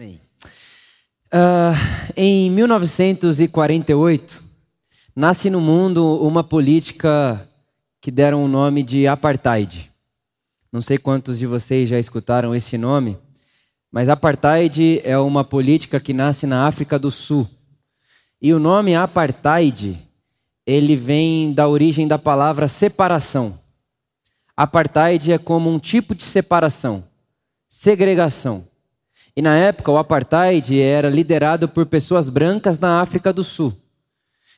Amém. Uh, em 1948, nasce no mundo uma política que deram o nome de apartheid. Não sei quantos de vocês já escutaram esse nome, mas apartheid é uma política que nasce na África do Sul. E o nome apartheid, ele vem da origem da palavra separação. Apartheid é como um tipo de separação, segregação. E na época, o apartheid era liderado por pessoas brancas na África do Sul.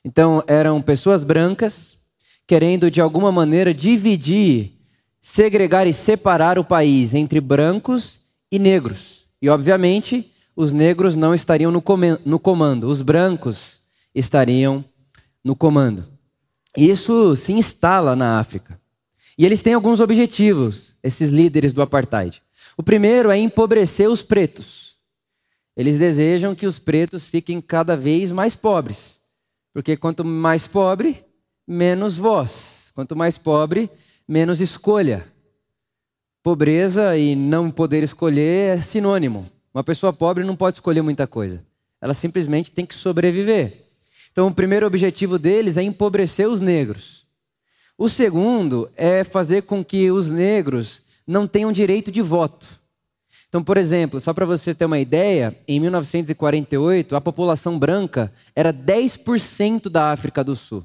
Então, eram pessoas brancas querendo, de alguma maneira, dividir, segregar e separar o país entre brancos e negros. E, obviamente, os negros não estariam no comando, os brancos estariam no comando. Isso se instala na África. E eles têm alguns objetivos, esses líderes do apartheid. O primeiro é empobrecer os pretos. Eles desejam que os pretos fiquem cada vez mais pobres. Porque quanto mais pobre, menos voz. Quanto mais pobre, menos escolha. Pobreza e não poder escolher é sinônimo. Uma pessoa pobre não pode escolher muita coisa. Ela simplesmente tem que sobreviver. Então, o primeiro objetivo deles é empobrecer os negros. O segundo é fazer com que os negros não tenham direito de voto. Então, por exemplo, só para você ter uma ideia, em 1948, a população branca era 10% da África do Sul.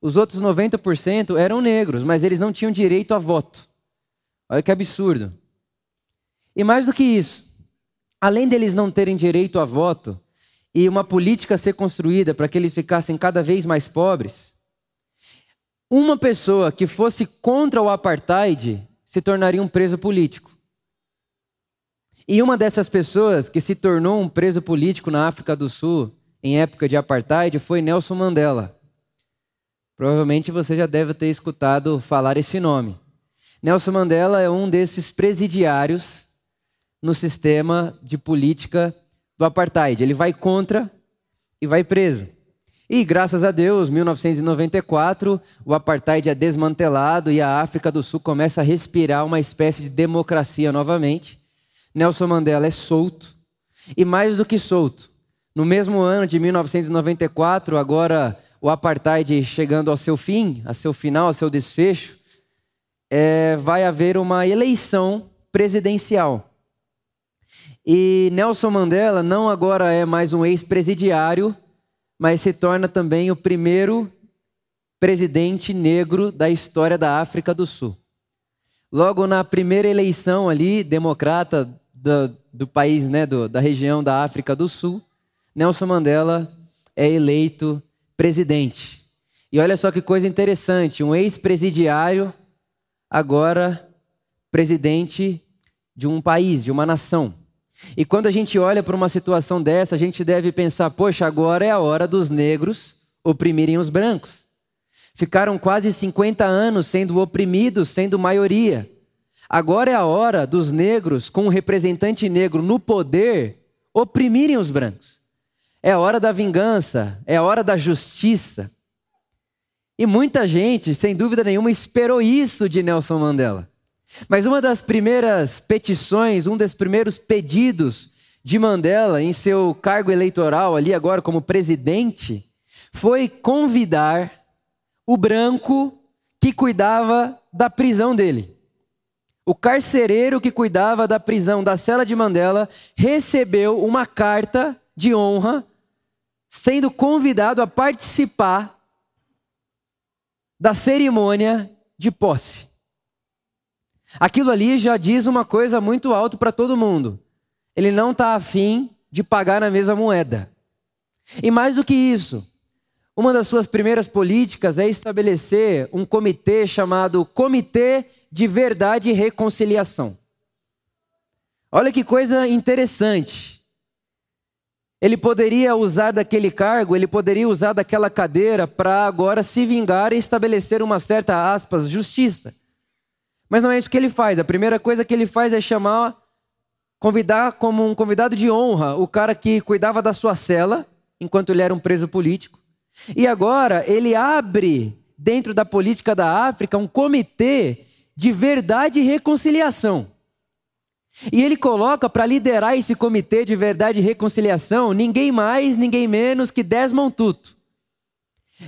Os outros 90% eram negros, mas eles não tinham direito a voto. Olha que absurdo. E mais do que isso, além deles não terem direito a voto e uma política ser construída para que eles ficassem cada vez mais pobres, uma pessoa que fosse contra o apartheid se tornaria um preso político. E uma dessas pessoas que se tornou um preso político na África do Sul em época de apartheid foi Nelson Mandela. Provavelmente você já deve ter escutado falar esse nome. Nelson Mandela é um desses presidiários no sistema de política do apartheid. Ele vai contra e vai preso. E graças a Deus, 1994, o apartheid é desmantelado e a África do Sul começa a respirar uma espécie de democracia novamente. Nelson Mandela é solto e mais do que solto. No mesmo ano de 1994, agora o apartheid chegando ao seu fim, a seu final, ao seu desfecho, é, vai haver uma eleição presidencial. E Nelson Mandela não agora é mais um ex-presidiário mas se torna também o primeiro presidente negro da história da África do Sul. Logo na primeira eleição ali, democrata do, do país, né, do, da região da África do Sul, Nelson Mandela é eleito presidente. E olha só que coisa interessante, um ex-presidiário, agora presidente de um país, de uma nação. E quando a gente olha para uma situação dessa, a gente deve pensar: poxa, agora é a hora dos negros oprimirem os brancos. Ficaram quase 50 anos sendo oprimidos, sendo maioria. Agora é a hora dos negros, com um representante negro no poder, oprimirem os brancos. É a hora da vingança, é a hora da justiça. E muita gente, sem dúvida nenhuma, esperou isso de Nelson Mandela. Mas uma das primeiras petições, um dos primeiros pedidos de Mandela em seu cargo eleitoral, ali agora como presidente, foi convidar o branco que cuidava da prisão dele. O carcereiro que cuidava da prisão da cela de Mandela recebeu uma carta de honra, sendo convidado a participar da cerimônia de posse. Aquilo ali já diz uma coisa muito alto para todo mundo. Ele não está afim de pagar na mesma moeda. E mais do que isso, uma das suas primeiras políticas é estabelecer um comitê chamado Comitê de Verdade e Reconciliação. Olha que coisa interessante. Ele poderia usar daquele cargo, ele poderia usar daquela cadeira para agora se vingar e estabelecer uma certa aspas justiça. Mas não é isso que ele faz. A primeira coisa que ele faz é chamar, convidar como um convidado de honra o cara que cuidava da sua cela, enquanto ele era um preso político. E agora ele abre, dentro da política da África, um comitê de verdade e reconciliação. E ele coloca para liderar esse comitê de verdade e reconciliação ninguém mais, ninguém menos que Desmond Tutu.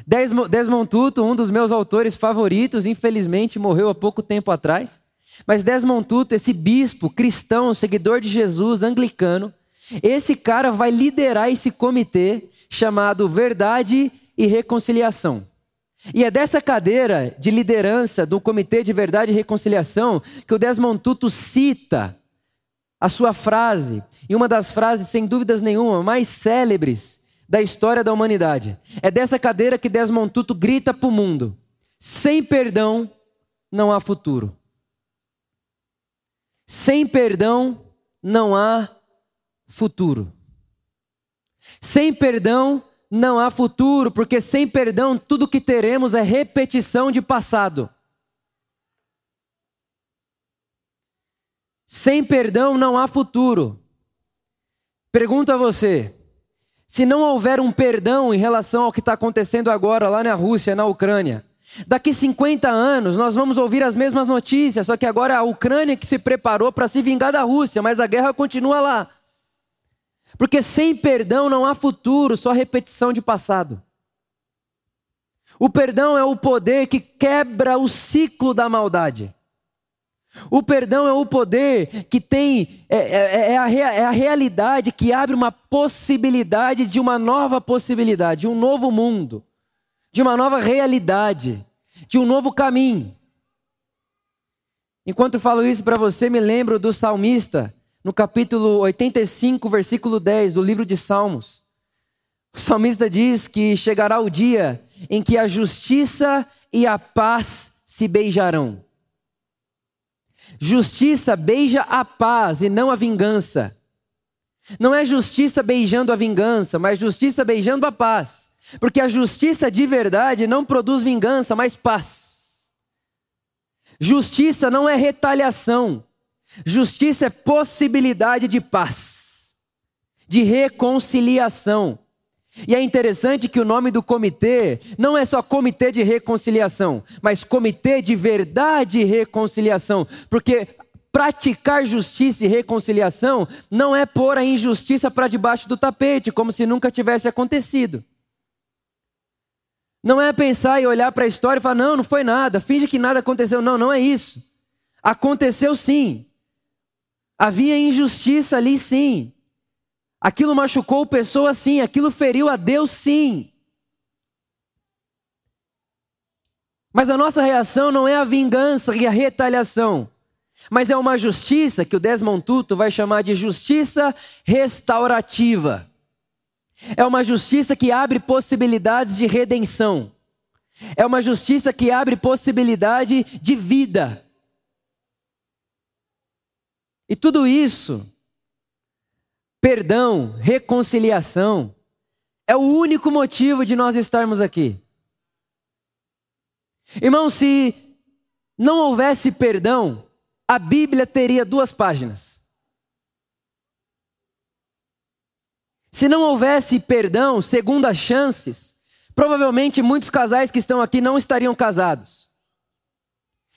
Desmond Tutu, um dos meus autores favoritos, infelizmente morreu há pouco tempo atrás. Mas Desmond Tutu, esse bispo cristão, seguidor de Jesus, anglicano, esse cara vai liderar esse comitê chamado Verdade e Reconciliação. E é dessa cadeira de liderança do Comitê de Verdade e Reconciliação que o Desmond Tutu cita a sua frase, e uma das frases, sem dúvidas nenhuma, mais célebres da história da humanidade. É dessa cadeira que Desmond Tutu grita para o mundo: sem perdão não há futuro. Sem perdão não há futuro. Sem perdão não há futuro, porque sem perdão tudo que teremos é repetição de passado. Sem perdão não há futuro. Pergunto a você: se não houver um perdão em relação ao que está acontecendo agora lá na Rússia, na Ucrânia, daqui 50 anos nós vamos ouvir as mesmas notícias, só que agora a Ucrânia que se preparou para se vingar da Rússia, mas a guerra continua lá. Porque sem perdão não há futuro, só repetição de passado. O perdão é o poder que quebra o ciclo da maldade. O perdão é o poder que tem, é, é, é, a, é, a, realidade que abre uma possibilidade de uma nova possibilidade, de um novo mundo, de uma nova realidade, de um novo caminho. Enquanto falo isso para você, me lembro do salmista no capítulo 85, versículo 10 do livro de Salmos. O salmista diz que chegará o dia em que a justiça e a paz se beijarão. Justiça beija a paz e não a vingança. Não é justiça beijando a vingança, mas justiça beijando a paz. Porque a justiça de verdade não produz vingança, mas paz. Justiça não é retaliação. Justiça é possibilidade de paz, de reconciliação. E é interessante que o nome do comitê não é só comitê de reconciliação, mas comitê de verdade e reconciliação, porque praticar justiça e reconciliação não é pôr a injustiça para debaixo do tapete, como se nunca tivesse acontecido. Não é pensar e olhar para a história e falar, não, não foi nada, finge que nada aconteceu. Não, não é isso. Aconteceu sim. Havia injustiça ali, sim. Aquilo machucou pessoas, sim. Aquilo feriu a Deus, sim. Mas a nossa reação não é a vingança e a retaliação, mas é uma justiça que o Desmond Tutu vai chamar de justiça restaurativa. É uma justiça que abre possibilidades de redenção. É uma justiça que abre possibilidade de vida. E tudo isso, perdão, reconciliação, é o único motivo de nós estarmos aqui. Irmão, se não houvesse perdão, a Bíblia teria duas páginas. Se não houvesse perdão, segundas chances, provavelmente muitos casais que estão aqui não estariam casados.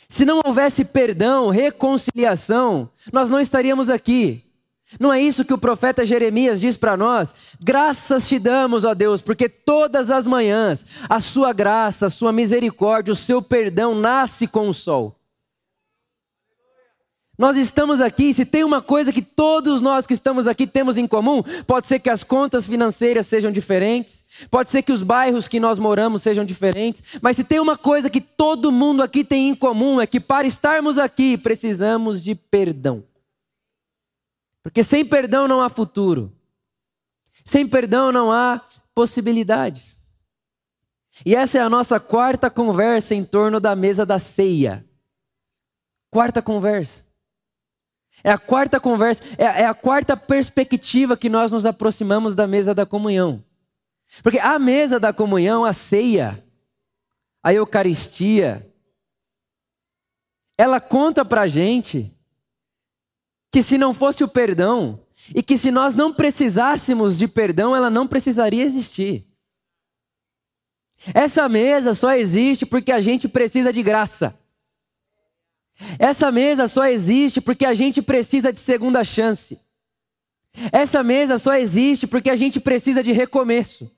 Se não houvesse perdão, reconciliação, nós não estaríamos aqui. Não é isso que o profeta Jeremias diz para nós? Graças te damos, ó Deus, porque todas as manhãs a sua graça, a sua misericórdia, o seu perdão nasce com o sol. Nós estamos aqui, se tem uma coisa que todos nós que estamos aqui temos em comum, pode ser que as contas financeiras sejam diferentes, pode ser que os bairros que nós moramos sejam diferentes, mas se tem uma coisa que todo mundo aqui tem em comum é que para estarmos aqui precisamos de perdão. Porque sem perdão não há futuro. Sem perdão não há possibilidades. E essa é a nossa quarta conversa em torno da mesa da ceia. Quarta conversa. É a quarta conversa, é, é a quarta perspectiva que nós nos aproximamos da mesa da comunhão. Porque a mesa da comunhão, a ceia, a Eucaristia, ela conta pra gente que se não fosse o perdão, e que se nós não precisássemos de perdão, ela não precisaria existir. Essa mesa só existe porque a gente precisa de graça. Essa mesa só existe porque a gente precisa de segunda chance. Essa mesa só existe porque a gente precisa de recomeço.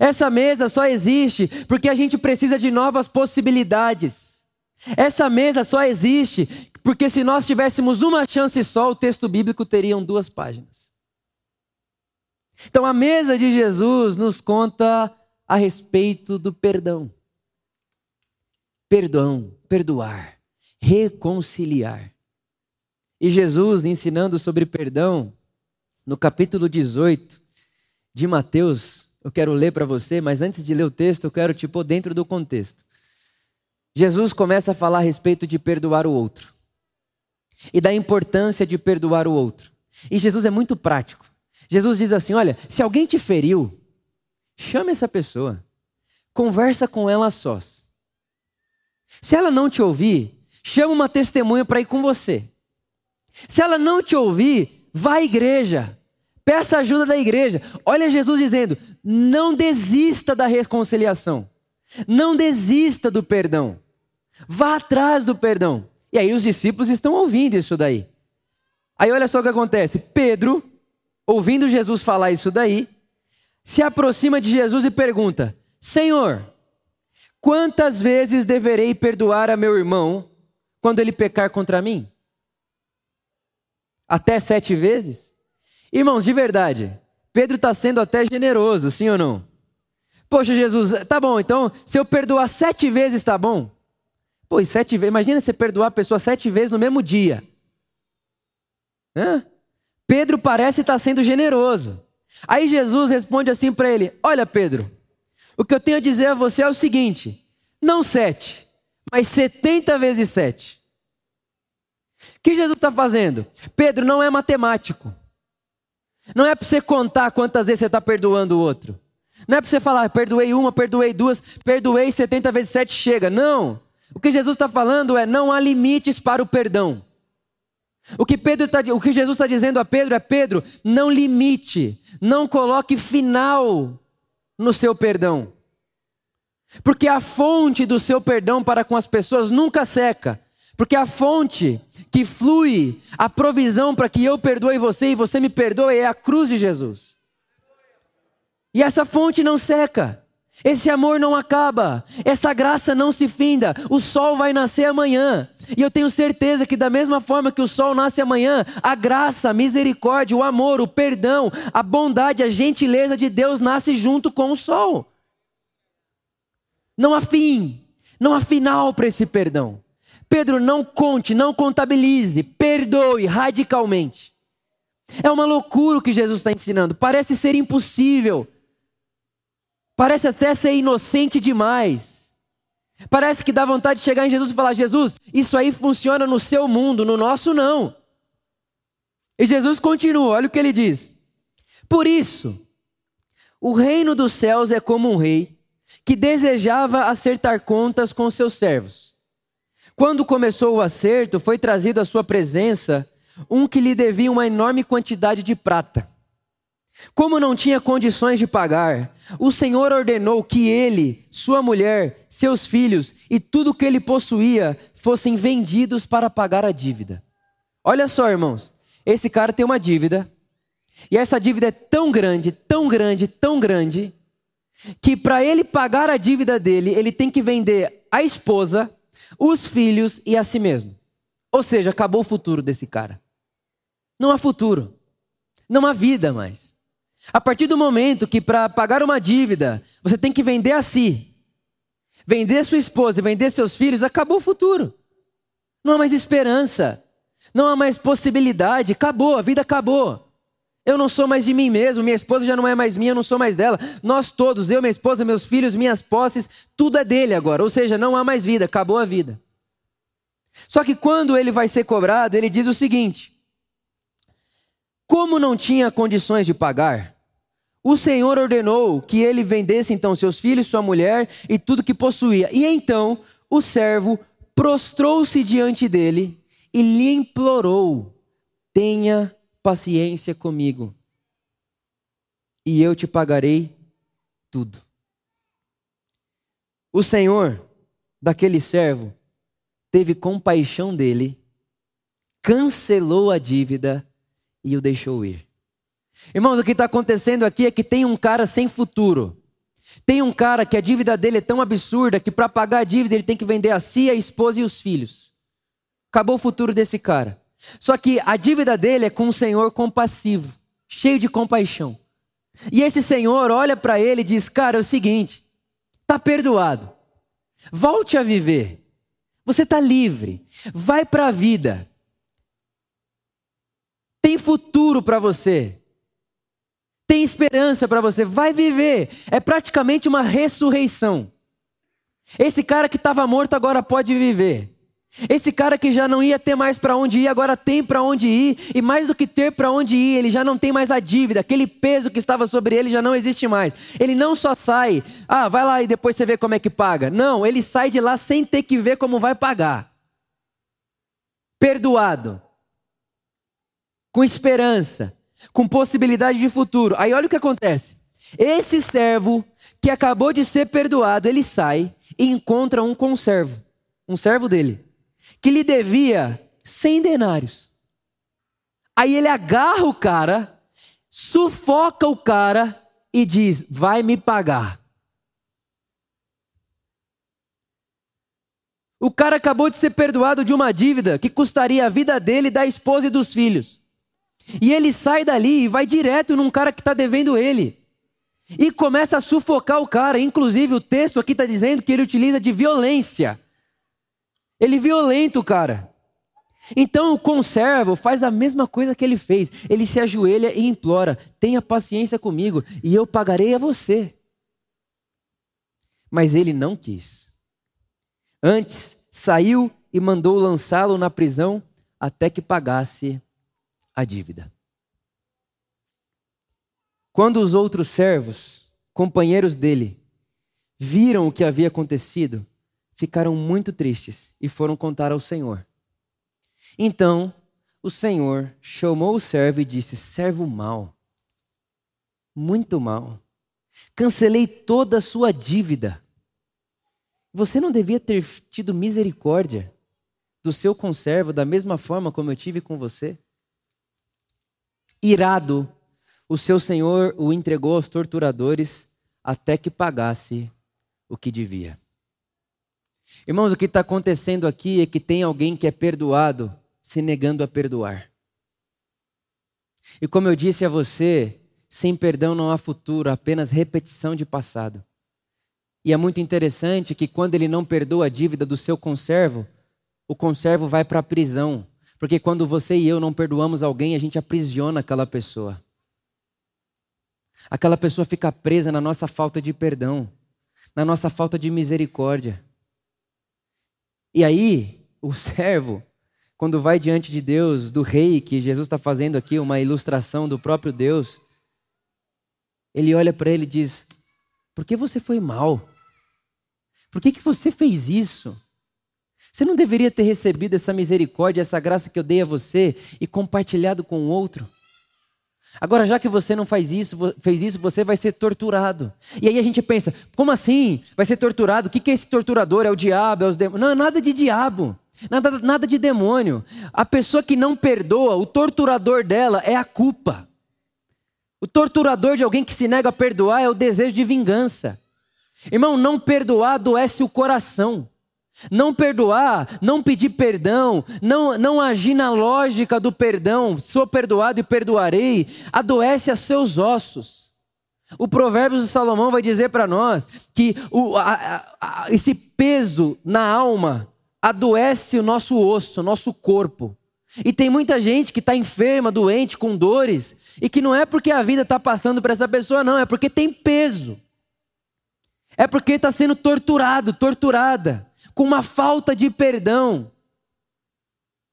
Essa mesa só existe porque a gente precisa de novas possibilidades. Essa mesa só existe porque se nós tivéssemos uma chance só, o texto bíblico teria duas páginas. Então a mesa de Jesus nos conta a respeito do perdão. Perdão, perdoar, reconciliar. E Jesus ensinando sobre perdão, no capítulo 18 de Mateus, eu quero ler para você, mas antes de ler o texto, eu quero te pôr dentro do contexto. Jesus começa a falar a respeito de perdoar o outro e da importância de perdoar o outro. E Jesus é muito prático. Jesus diz assim: Olha, se alguém te feriu, chame essa pessoa, conversa com ela sós. Se ela não te ouvir, chama uma testemunha para ir com você. Se ela não te ouvir, vá à igreja. Peça ajuda da igreja. Olha Jesus dizendo: não desista da reconciliação. Não desista do perdão. Vá atrás do perdão. E aí os discípulos estão ouvindo isso daí. Aí olha só o que acontece. Pedro, ouvindo Jesus falar isso daí, se aproxima de Jesus e pergunta: Senhor, quantas vezes deverei perdoar a meu irmão quando ele pecar contra mim? Até sete vezes? Irmãos, de verdade, Pedro está sendo até generoso, sim ou não? Poxa, Jesus, tá bom, então se eu perdoar sete vezes, tá bom? Pô, sete vezes, imagina você perdoar a pessoa sete vezes no mesmo dia. Hã? Pedro parece estar sendo generoso. Aí Jesus responde assim para ele: Olha, Pedro, o que eu tenho a dizer a você é o seguinte: não sete, mas setenta vezes sete. O que Jesus está fazendo? Pedro não é matemático. Não é para você contar quantas vezes você está perdoando o outro. Não é para você falar, perdoei uma, perdoei duas, perdoei 70 vezes 7 chega. Não. O que Jesus está falando é: não há limites para o perdão. O que, Pedro tá, o que Jesus está dizendo a Pedro é: Pedro, não limite, não coloque final no seu perdão. Porque a fonte do seu perdão para com as pessoas nunca seca. Porque a fonte que flui a provisão para que eu perdoe você e você me perdoe é a cruz de Jesus. E essa fonte não seca. Esse amor não acaba, essa graça não se finda, o sol vai nascer amanhã. E eu tenho certeza que, da mesma forma que o sol nasce amanhã, a graça, a misericórdia, o amor, o perdão, a bondade, a gentileza de Deus nasce junto com o sol. Não há fim, não há final para esse perdão. Pedro, não conte, não contabilize, perdoe radicalmente. É uma loucura o que Jesus está ensinando, parece ser impossível, parece até ser inocente demais. Parece que dá vontade de chegar em Jesus e falar: Jesus, isso aí funciona no seu mundo, no nosso não. E Jesus continua, olha o que ele diz. Por isso, o reino dos céus é como um rei que desejava acertar contas com seus servos. Quando começou o acerto, foi trazido à sua presença um que lhe devia uma enorme quantidade de prata. Como não tinha condições de pagar, o Senhor ordenou que ele, sua mulher, seus filhos e tudo o que ele possuía fossem vendidos para pagar a dívida. Olha só, irmãos, esse cara tem uma dívida, e essa dívida é tão grande, tão grande, tão grande, que para ele pagar a dívida dele, ele tem que vender a esposa, os filhos e a si mesmo. Ou seja, acabou o futuro desse cara. Não há futuro. Não há vida mais. A partir do momento que para pagar uma dívida, você tem que vender a si, vender sua esposa e vender seus filhos, acabou o futuro. Não há mais esperança. Não há mais possibilidade. Acabou, a vida acabou. Eu não sou mais de mim mesmo, minha esposa já não é mais minha, eu não sou mais dela. Nós todos, eu, minha esposa, meus filhos, minhas posses, tudo é dele agora. Ou seja, não há mais vida, acabou a vida. Só que quando ele vai ser cobrado, ele diz o seguinte: Como não tinha condições de pagar, o Senhor ordenou que ele vendesse então seus filhos, sua mulher e tudo que possuía. E então o servo prostrou-se diante dele e lhe implorou: Tenha paciência comigo, e eu te pagarei tudo. O Senhor daquele servo teve compaixão dele, cancelou a dívida e o deixou ir. Irmãos, o que está acontecendo aqui é que tem um cara sem futuro. Tem um cara que a dívida dele é tão absurda que para pagar a dívida ele tem que vender a si, a esposa e os filhos. Acabou o futuro desse cara. Só que a dívida dele é com um senhor compassivo, cheio de compaixão. E esse senhor olha para ele e diz: Cara, é o seguinte, tá perdoado. Volte a viver. Você está livre. Vai para a vida. Tem futuro para você. Tem esperança para você. Vai viver. É praticamente uma ressurreição. Esse cara que estava morto agora pode viver. Esse cara que já não ia ter mais para onde ir, agora tem para onde ir, e mais do que ter para onde ir, ele já não tem mais a dívida, aquele peso que estava sobre ele já não existe mais. Ele não só sai, ah, vai lá e depois você vê como é que paga. Não, ele sai de lá sem ter que ver como vai pagar. Perdoado, com esperança, com possibilidade de futuro. Aí olha o que acontece. Esse servo que acabou de ser perdoado, ele sai e encontra um conservo, um servo dele que lhe devia 100 denários. Aí ele agarra o cara, sufoca o cara e diz: Vai me pagar. O cara acabou de ser perdoado de uma dívida que custaria a vida dele, da esposa e dos filhos. E ele sai dali e vai direto num cara que está devendo ele. E começa a sufocar o cara. Inclusive, o texto aqui está dizendo que ele utiliza de violência. Ele violenta o cara. Então o conservo faz a mesma coisa que ele fez. Ele se ajoelha e implora: tenha paciência comigo e eu pagarei a você. Mas ele não quis. Antes, saiu e mandou lançá-lo na prisão até que pagasse a dívida. Quando os outros servos, companheiros dele, viram o que havia acontecido, ficaram muito tristes e foram contar ao Senhor. Então o Senhor chamou o servo e disse: Servo mau, muito mal, cancelei toda a sua dívida. Você não devia ter tido misericórdia do seu conservo da mesma forma como eu tive com você? Irado, o seu senhor o entregou aos torturadores até que pagasse o que devia. Irmãos, o que está acontecendo aqui é que tem alguém que é perdoado se negando a perdoar. E como eu disse a você, sem perdão não há futuro, apenas repetição de passado. E é muito interessante que quando ele não perdoa a dívida do seu conservo, o conservo vai para a prisão. Porque quando você e eu não perdoamos alguém, a gente aprisiona aquela pessoa. Aquela pessoa fica presa na nossa falta de perdão, na nossa falta de misericórdia. E aí, o servo, quando vai diante de Deus, do rei, que Jesus está fazendo aqui, uma ilustração do próprio Deus, ele olha para ele e diz: Por que você foi mal? Por que, que você fez isso? Você não deveria ter recebido essa misericórdia, essa graça que eu dei a você e compartilhado com o outro? Agora, já que você não faz isso, fez isso, você vai ser torturado. E aí a gente pensa, como assim? Vai ser torturado? O que é esse torturador? É o diabo? É os demônios? Não, nada de diabo. Nada, nada de demônio. A pessoa que não perdoa, o torturador dela é a culpa. O torturador de alguém que se nega a perdoar é o desejo de vingança. Irmão, não perdoar adoece o coração. Não perdoar, não pedir perdão, não, não agir na lógica do perdão, sou perdoado e perdoarei, adoece a seus ossos. O Provérbios de Salomão vai dizer para nós que o, a, a, esse peso na alma adoece o nosso osso, o nosso corpo. E tem muita gente que está enferma, doente, com dores, e que não é porque a vida está passando para essa pessoa, não, é porque tem peso. É porque está sendo torturado, torturada com uma falta de perdão,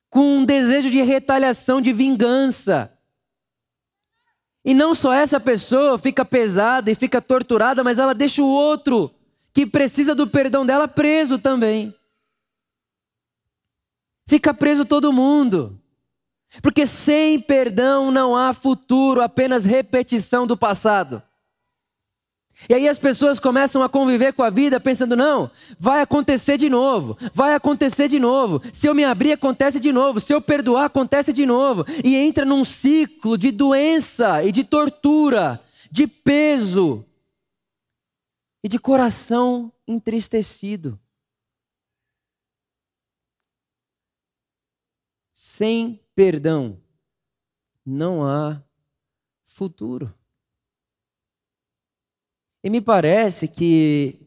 com um desejo de retaliação, de vingança. E não só essa pessoa fica pesada e fica torturada, mas ela deixa o outro que precisa do perdão dela preso também. Fica preso todo mundo. Porque sem perdão não há futuro, apenas repetição do passado. E aí as pessoas começam a conviver com a vida pensando: não, vai acontecer de novo, vai acontecer de novo. Se eu me abrir, acontece de novo. Se eu perdoar, acontece de novo. E entra num ciclo de doença e de tortura, de peso e de coração entristecido. Sem perdão, não há futuro. E me parece que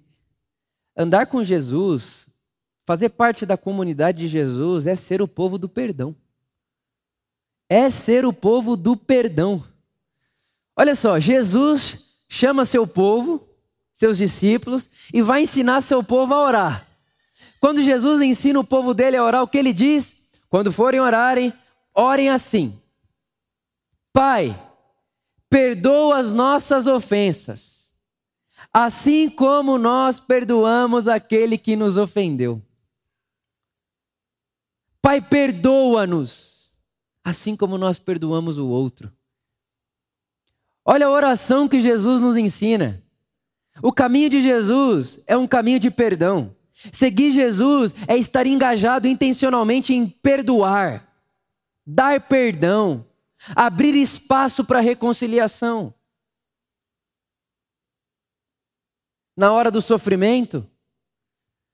andar com Jesus, fazer parte da comunidade de Jesus, é ser o povo do perdão. É ser o povo do perdão. Olha só, Jesus chama seu povo, seus discípulos, e vai ensinar seu povo a orar. Quando Jesus ensina o povo dele a orar, o que ele diz? Quando forem orarem, orem assim: Pai, perdoa as nossas ofensas assim como nós perdoamos aquele que nos ofendeu. Pai, perdoa-nos, assim como nós perdoamos o outro. Olha a oração que Jesus nos ensina. O caminho de Jesus é um caminho de perdão. Seguir Jesus é estar engajado intencionalmente em perdoar, dar perdão, abrir espaço para reconciliação. Na hora do sofrimento,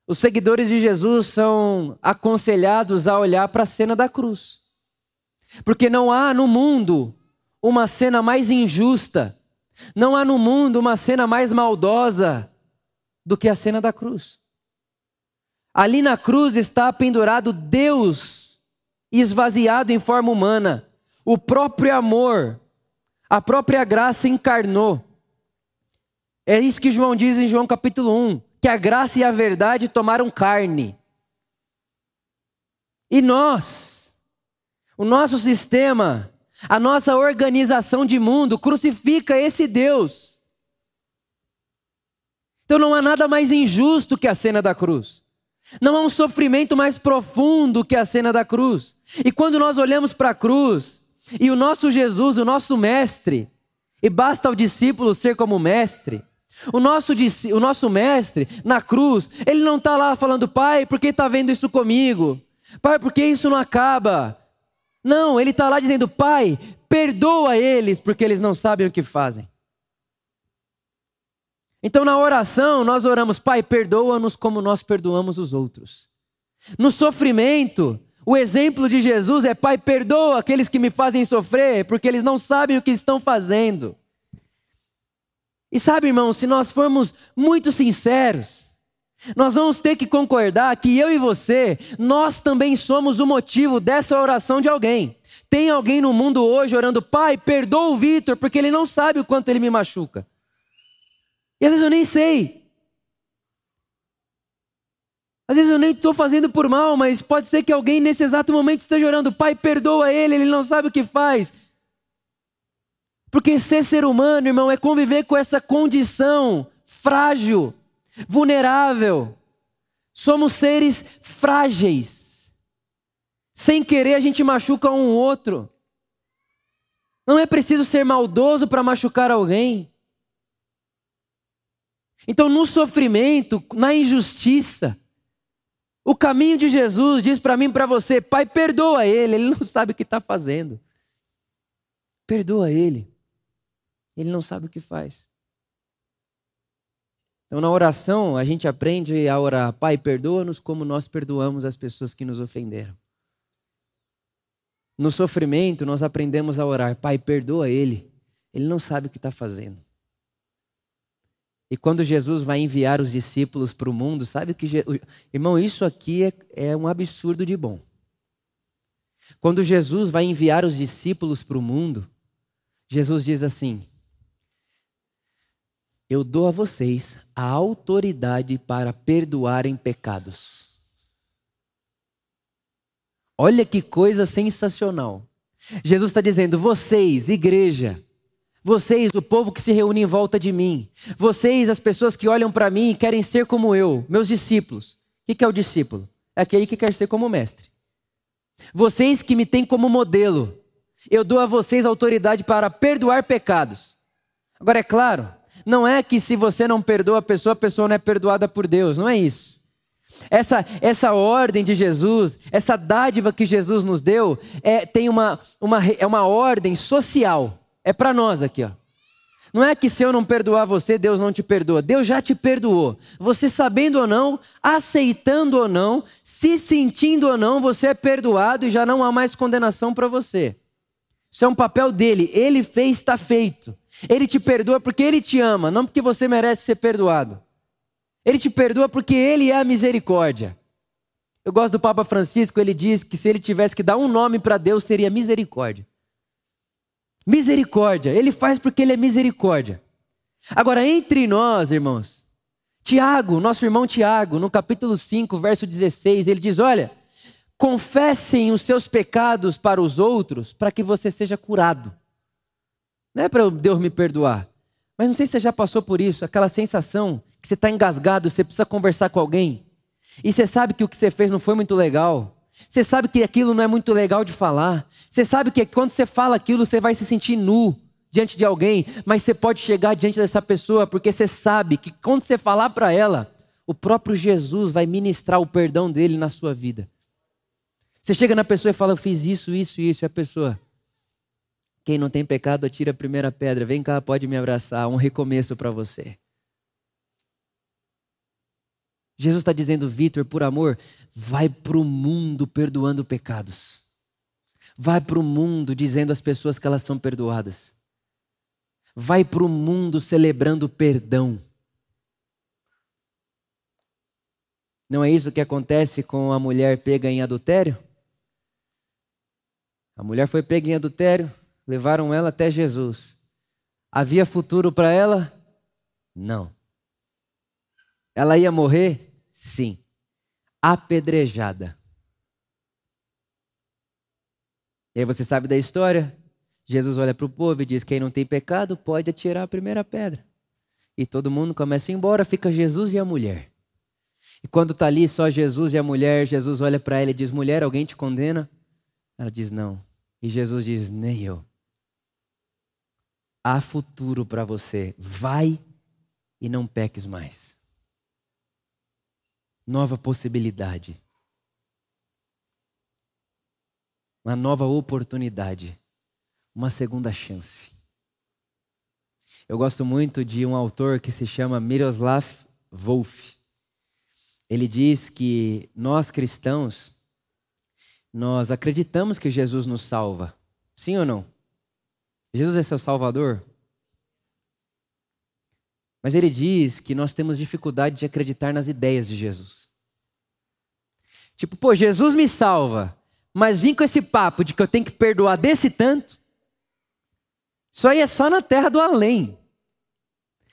os seguidores de Jesus são aconselhados a olhar para a cena da cruz. Porque não há no mundo uma cena mais injusta, não há no mundo uma cena mais maldosa do que a cena da cruz. Ali na cruz está pendurado Deus esvaziado em forma humana, o próprio amor, a própria graça encarnou. É isso que João diz em João capítulo 1, que a graça e a verdade tomaram carne. E nós, o nosso sistema, a nossa organização de mundo crucifica esse Deus. Então não há nada mais injusto que a cena da cruz. Não há um sofrimento mais profundo que a cena da cruz. E quando nós olhamos para a cruz, e o nosso Jesus, o nosso mestre, e basta ao discípulo ser como mestre, o nosso, o nosso mestre na cruz, ele não está lá falando, pai, por que está vendo isso comigo? Pai, por que isso não acaba? Não, ele está lá dizendo, pai, perdoa eles, porque eles não sabem o que fazem. Então, na oração, nós oramos, Pai, perdoa-nos como nós perdoamos os outros. No sofrimento, o exemplo de Jesus é: Pai, perdoa aqueles que me fazem sofrer, porque eles não sabem o que estão fazendo. E sabe, irmão, se nós formos muito sinceros, nós vamos ter que concordar que eu e você, nós também somos o motivo dessa oração de alguém. Tem alguém no mundo hoje orando, Pai, perdoa o Vitor, porque ele não sabe o quanto ele me machuca. E às vezes eu nem sei. Às vezes eu nem estou fazendo por mal, mas pode ser que alguém nesse exato momento esteja orando, Pai, perdoa ele, ele não sabe o que faz. Porque ser ser humano, irmão, é conviver com essa condição frágil, vulnerável. Somos seres frágeis. Sem querer, a gente machuca um outro. Não é preciso ser maldoso para machucar alguém. Então, no sofrimento, na injustiça, o caminho de Jesus diz para mim e para você: Pai, perdoa ele, ele não sabe o que está fazendo. Perdoa ele. Ele não sabe o que faz. Então, na oração, a gente aprende a orar: Pai, perdoa-nos como nós perdoamos as pessoas que nos ofenderam. No sofrimento, nós aprendemos a orar: Pai, perdoa ele. Ele não sabe o que está fazendo. E quando Jesus vai enviar os discípulos para o mundo, sabe o que. Irmão, isso aqui é, é um absurdo de bom. Quando Jesus vai enviar os discípulos para o mundo, Jesus diz assim: eu dou a vocês a autoridade para perdoarem pecados. Olha que coisa sensacional. Jesus está dizendo: vocês, igreja, vocês, o povo que se reúne em volta de mim, vocês, as pessoas que olham para mim e querem ser como eu, meus discípulos. O que é o discípulo? É aquele que quer ser como mestre. Vocês que me têm como modelo, eu dou a vocês autoridade para perdoar pecados. Agora, é claro, Não é que se você não perdoa a pessoa, a pessoa não é perdoada por Deus. Não é isso. Essa, essa ordem de Jesus, essa dádiva que Jesus nos deu, é, tem uma, uma, é uma ordem social. É para nós aqui, ó. Não é que se eu não perdoar você, Deus não te perdoa. Deus já te perdoou. Você sabendo ou não, aceitando ou não, se sentindo ou não, você é perdoado e já não há mais condenação para você. Isso é um papel dele. Ele fez, está feito. Ele te perdoa porque ele te ama, não porque você merece ser perdoado. Ele te perdoa porque ele é a misericórdia. Eu gosto do Papa Francisco, ele diz que se ele tivesse que dar um nome para Deus, seria misericórdia. Misericórdia. Ele faz porque ele é misericórdia. Agora, entre nós, irmãos, Tiago, nosso irmão Tiago, no capítulo 5, verso 16, ele diz: Olha, confessem os seus pecados para os outros para que você seja curado. Não é para Deus me perdoar. Mas não sei se você já passou por isso, aquela sensação que você está engasgado, você precisa conversar com alguém. E você sabe que o que você fez não foi muito legal. Você sabe que aquilo não é muito legal de falar. Você sabe que quando você fala aquilo, você vai se sentir nu diante de alguém, mas você pode chegar diante dessa pessoa porque você sabe que quando você falar para ela, o próprio Jesus vai ministrar o perdão dele na sua vida. Você chega na pessoa e fala: Eu fiz isso, isso, isso, e a pessoa. Quem não tem pecado, atira a primeira pedra. Vem cá, pode me abraçar. Um recomeço para você. Jesus está dizendo, Vitor, por amor, vai para o mundo perdoando pecados. Vai para o mundo dizendo às pessoas que elas são perdoadas. Vai para o mundo celebrando perdão. Não é isso que acontece com a mulher pega em adultério? A mulher foi pega em adultério, levaram ela até Jesus. Havia futuro para ela? Não. Ela ia morrer? Sim. Apedrejada. E aí você sabe da história? Jesus olha para o povo e diz: Quem não tem pecado pode atirar a primeira pedra. E todo mundo começa a ir embora, fica Jesus e a mulher. E quando está ali só Jesus e a mulher, Jesus olha para ela e diz: Mulher, alguém te condena? Ela diz: Não. E Jesus diz: Nem eu. Há futuro para você. Vai e não peques mais nova possibilidade, uma nova oportunidade, uma segunda chance. Eu gosto muito de um autor que se chama Miroslav Volf. Ele diz que nós cristãos, nós acreditamos que Jesus nos salva. Sim ou não? Jesus é seu salvador? Mas ele diz que nós temos dificuldade de acreditar nas ideias de Jesus. Tipo, pô, Jesus me salva, mas vim com esse papo de que eu tenho que perdoar desse tanto. Isso aí é só na terra do além.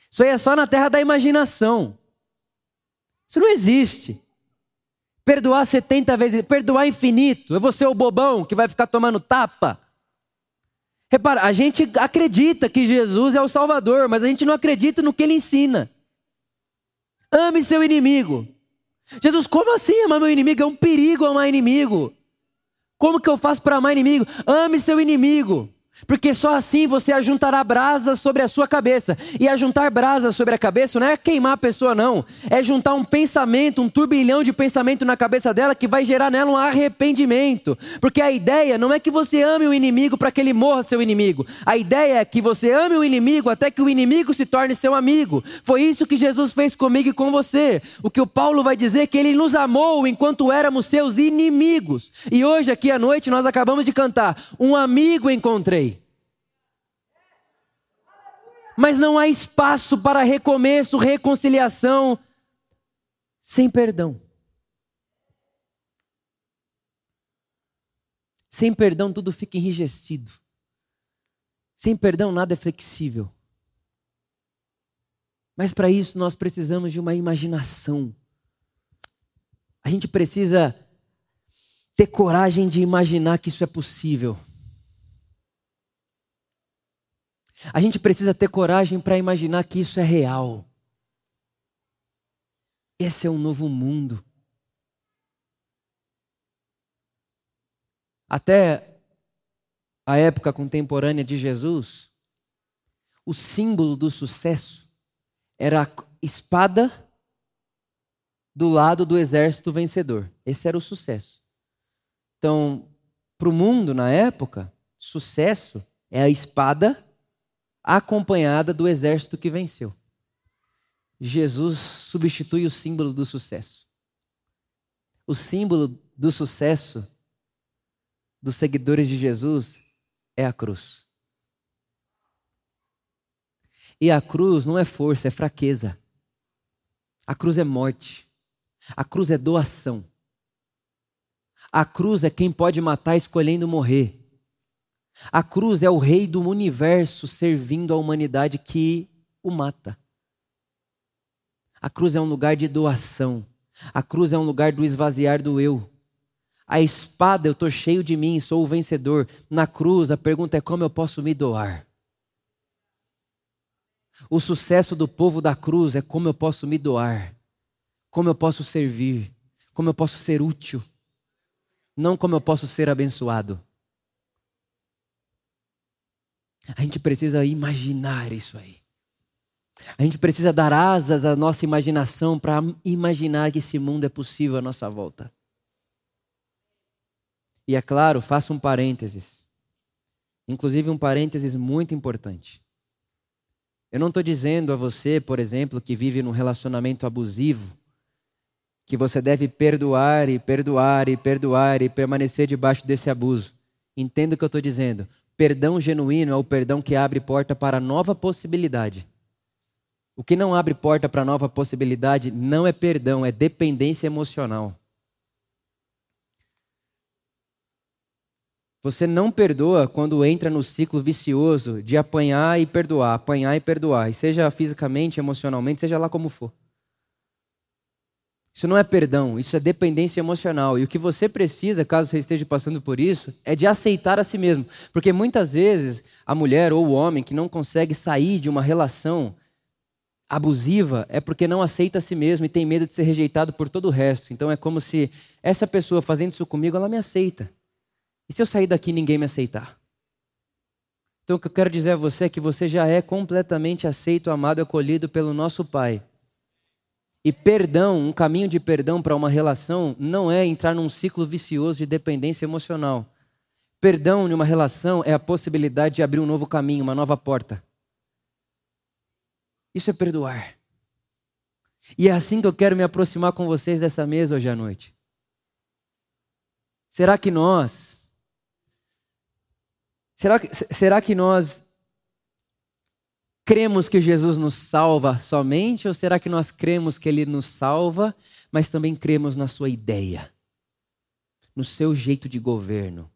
Isso aí é só na terra da imaginação. Isso não existe. Perdoar 70 vezes, perdoar infinito. Eu vou ser o bobão que vai ficar tomando tapa. Repara, a gente acredita que Jesus é o Salvador, mas a gente não acredita no que ele ensina. Ame seu inimigo. Jesus, como assim amar meu inimigo? É um perigo amar inimigo. Como que eu faço para amar inimigo? Ame seu inimigo. Porque só assim você ajuntará brasas sobre a sua cabeça. E ajuntar brasas sobre a cabeça não é queimar a pessoa, não. É juntar um pensamento, um turbilhão de pensamento na cabeça dela que vai gerar nela um arrependimento. Porque a ideia não é que você ame o inimigo para que ele morra seu inimigo. A ideia é que você ame o inimigo até que o inimigo se torne seu amigo. Foi isso que Jesus fez comigo e com você. O que o Paulo vai dizer é que ele nos amou enquanto éramos seus inimigos. E hoje, aqui à noite, nós acabamos de cantar: Um amigo encontrei. Mas não há espaço para recomeço, reconciliação sem perdão. Sem perdão, tudo fica enrijecido. Sem perdão, nada é flexível. Mas para isso nós precisamos de uma imaginação. A gente precisa ter coragem de imaginar que isso é possível. A gente precisa ter coragem para imaginar que isso é real. Esse é um novo mundo. Até a época contemporânea de Jesus, o símbolo do sucesso era a espada do lado do exército vencedor. Esse era o sucesso. Então, para o mundo na época, sucesso é a espada acompanhada do exército que venceu. Jesus substitui o símbolo do sucesso. O símbolo do sucesso dos seguidores de Jesus é a cruz. E a cruz não é força, é fraqueza. A cruz é morte. A cruz é doação. A cruz é quem pode matar escolhendo morrer. A cruz é o rei do universo servindo a humanidade que o mata. A cruz é um lugar de doação. A cruz é um lugar do esvaziar do eu. A espada, eu estou cheio de mim, sou o vencedor. Na cruz, a pergunta é como eu posso me doar. O sucesso do povo da cruz é como eu posso me doar, como eu posso servir, como eu posso ser útil, não como eu posso ser abençoado. A gente precisa imaginar isso aí. A gente precisa dar asas à nossa imaginação para imaginar que esse mundo é possível à nossa volta. E é claro, faço um parênteses. Inclusive um parênteses muito importante. Eu não estou dizendo a você, por exemplo, que vive num relacionamento abusivo, que você deve perdoar e perdoar e perdoar e permanecer debaixo desse abuso. Entenda o que eu estou dizendo. Perdão genuíno é o perdão que abre porta para nova possibilidade. O que não abre porta para nova possibilidade não é perdão, é dependência emocional. Você não perdoa quando entra no ciclo vicioso de apanhar e perdoar, apanhar e perdoar, e seja fisicamente, emocionalmente, seja lá como for. Isso não é perdão, isso é dependência emocional. E o que você precisa, caso você esteja passando por isso, é de aceitar a si mesmo. Porque muitas vezes a mulher ou o homem que não consegue sair de uma relação abusiva é porque não aceita a si mesmo e tem medo de ser rejeitado por todo o resto. Então é como se essa pessoa fazendo isso comigo, ela me aceita. E se eu sair daqui ninguém me aceitar? Então o que eu quero dizer a você é que você já é completamente aceito, amado e acolhido pelo nosso Pai. E perdão, um caminho de perdão para uma relação não é entrar num ciclo vicioso de dependência emocional. Perdão em uma relação é a possibilidade de abrir um novo caminho, uma nova porta. Isso é perdoar. E é assim que eu quero me aproximar com vocês dessa mesa hoje à noite. Será que nós Será que, será que nós cremos que Jesus nos salva somente ou será que nós cremos que Ele nos salva, mas também cremos na Sua ideia, no seu jeito de governo?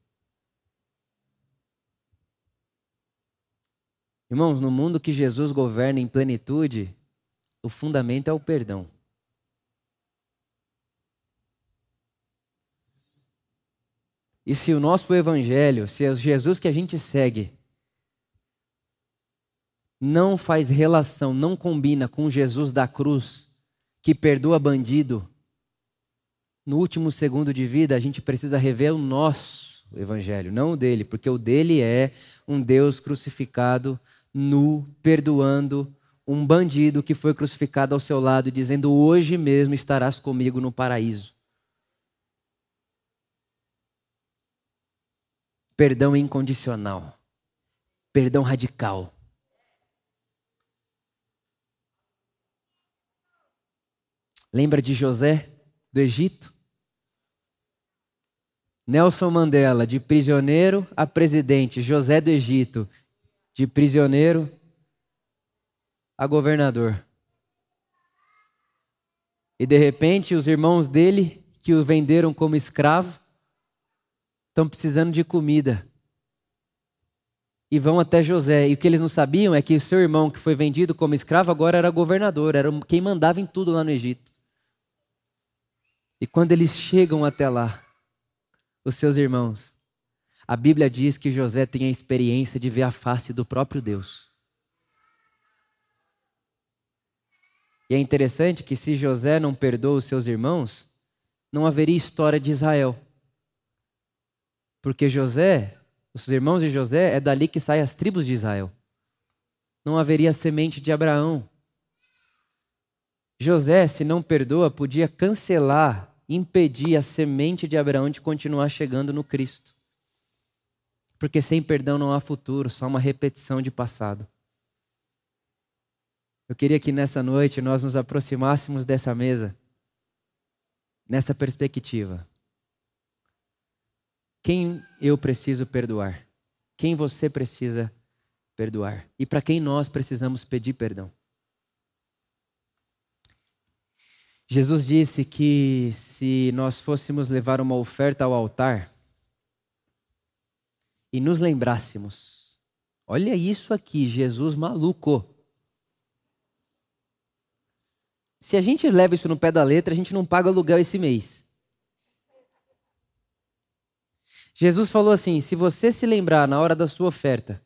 Irmãos, no mundo que Jesus governa em plenitude, o fundamento é o perdão. E se o nosso evangelho, se é Jesus que a gente segue, não faz relação, não combina com Jesus da cruz, que perdoa bandido, no último segundo de vida, a gente precisa rever o nosso evangelho, não o dele, porque o dele é um Deus crucificado, nu, perdoando um bandido que foi crucificado ao seu lado, dizendo: Hoje mesmo estarás comigo no paraíso. Perdão incondicional. Perdão radical. Lembra de José do Egito? Nelson Mandela, de prisioneiro a presidente. José do Egito, de prisioneiro a governador. E de repente, os irmãos dele, que o venderam como escravo, estão precisando de comida. E vão até José. E o que eles não sabiam é que o seu irmão, que foi vendido como escravo, agora era governador, era quem mandava em tudo lá no Egito. E quando eles chegam até lá, os seus irmãos, a Bíblia diz que José tem a experiência de ver a face do próprio Deus. E é interessante que se José não perdoa os seus irmãos, não haveria história de Israel. Porque José, os irmãos de José, é dali que saem as tribos de Israel. Não haveria semente de Abraão. José, se não perdoa, podia cancelar, impedir a semente de Abraão de continuar chegando no Cristo. Porque sem perdão não há futuro, só uma repetição de passado. Eu queria que nessa noite nós nos aproximássemos dessa mesa, nessa perspectiva. Quem eu preciso perdoar? Quem você precisa perdoar? E para quem nós precisamos pedir perdão? Jesus disse que se nós fôssemos levar uma oferta ao altar e nos lembrássemos, olha isso aqui, Jesus maluco. Se a gente leva isso no pé da letra, a gente não paga aluguel esse mês. Jesus falou assim: se você se lembrar na hora da sua oferta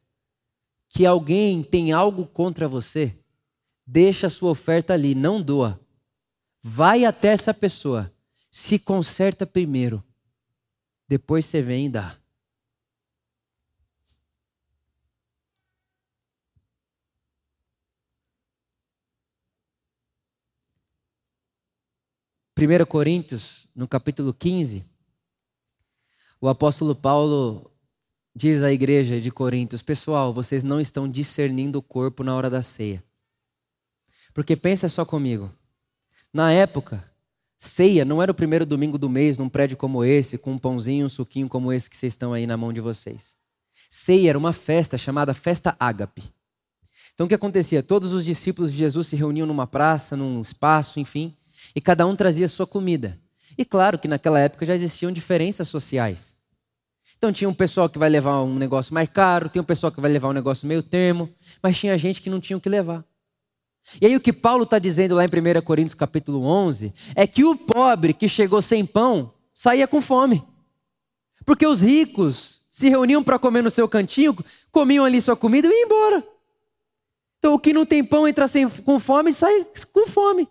que alguém tem algo contra você, deixa a sua oferta ali, não doa. Vai até essa pessoa, se conserta primeiro, depois você vem e dá. 1 Coríntios, no capítulo 15, o apóstolo Paulo diz à igreja de Coríntios: Pessoal, vocês não estão discernindo o corpo na hora da ceia. Porque pensa só comigo. Na época, ceia não era o primeiro domingo do mês num prédio como esse, com um pãozinho, um suquinho como esse que vocês estão aí na mão de vocês. Ceia era uma festa chamada Festa Ágape. Então o que acontecia? Todos os discípulos de Jesus se reuniam numa praça, num espaço, enfim, e cada um trazia sua comida. E claro que naquela época já existiam diferenças sociais. Então tinha um pessoal que vai levar um negócio mais caro, tem um pessoal que vai levar um negócio meio termo, mas tinha gente que não tinha o que levar. E aí o que Paulo está dizendo lá em 1 Coríntios capítulo 11 é que o pobre que chegou sem pão saía com fome. Porque os ricos se reuniam para comer no seu cantinho, comiam ali sua comida e iam embora. Então o que não tem pão entra sem, com fome e sai com fome.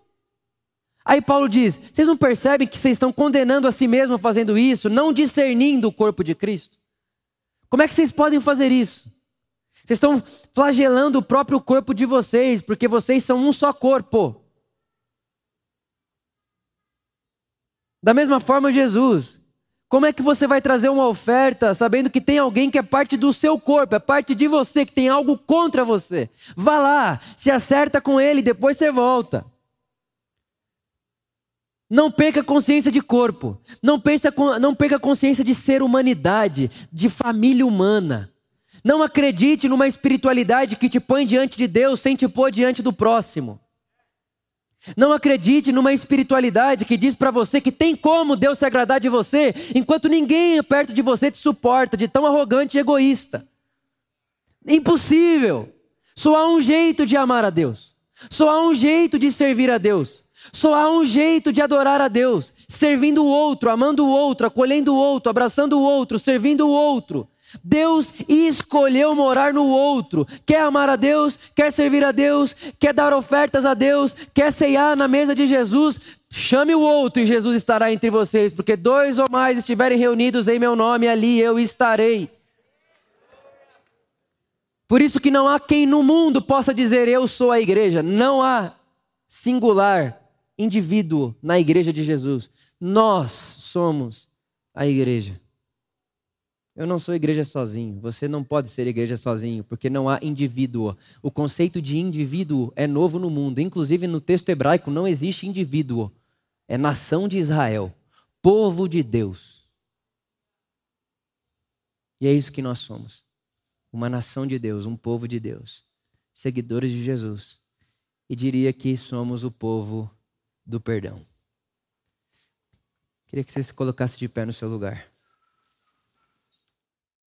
Aí Paulo diz: vocês não percebem que vocês estão condenando a si mesmo fazendo isso, não discernindo o corpo de Cristo? Como é que vocês podem fazer isso? Vocês estão flagelando o próprio corpo de vocês, porque vocês são um só corpo. Da mesma forma, Jesus. Como é que você vai trazer uma oferta sabendo que tem alguém que é parte do seu corpo, é parte de você, que tem algo contra você? Vá lá, se acerta com ele, depois você volta. Não perca consciência de corpo. Não, pensa, não perca consciência de ser humanidade, de família humana. Não acredite numa espiritualidade que te põe diante de Deus sem te pôr diante do próximo. Não acredite numa espiritualidade que diz para você que tem como Deus se agradar de você, enquanto ninguém perto de você te suporta, de tão arrogante e egoísta. Impossível. Só há um jeito de amar a Deus. Só há um jeito de servir a Deus. Só há um jeito de adorar a Deus: servindo o outro, amando o outro, acolhendo o outro, abraçando o outro, servindo o outro. Deus escolheu morar no outro. Quer amar a Deus, quer servir a Deus, quer dar ofertas a Deus, quer ceiar na mesa de Jesus. Chame o outro e Jesus estará entre vocês, porque dois ou mais estiverem reunidos em meu nome, ali eu estarei. Por isso que não há quem no mundo possa dizer eu sou a igreja. Não há singular indivíduo na igreja de Jesus. Nós somos a igreja. Eu não sou igreja sozinho. Você não pode ser igreja sozinho, porque não há indivíduo. O conceito de indivíduo é novo no mundo. Inclusive no texto hebraico não existe indivíduo. É nação de Israel, povo de Deus. E é isso que nós somos. Uma nação de Deus, um povo de Deus, seguidores de Jesus. E diria que somos o povo do perdão. Queria que você se colocasse de pé no seu lugar.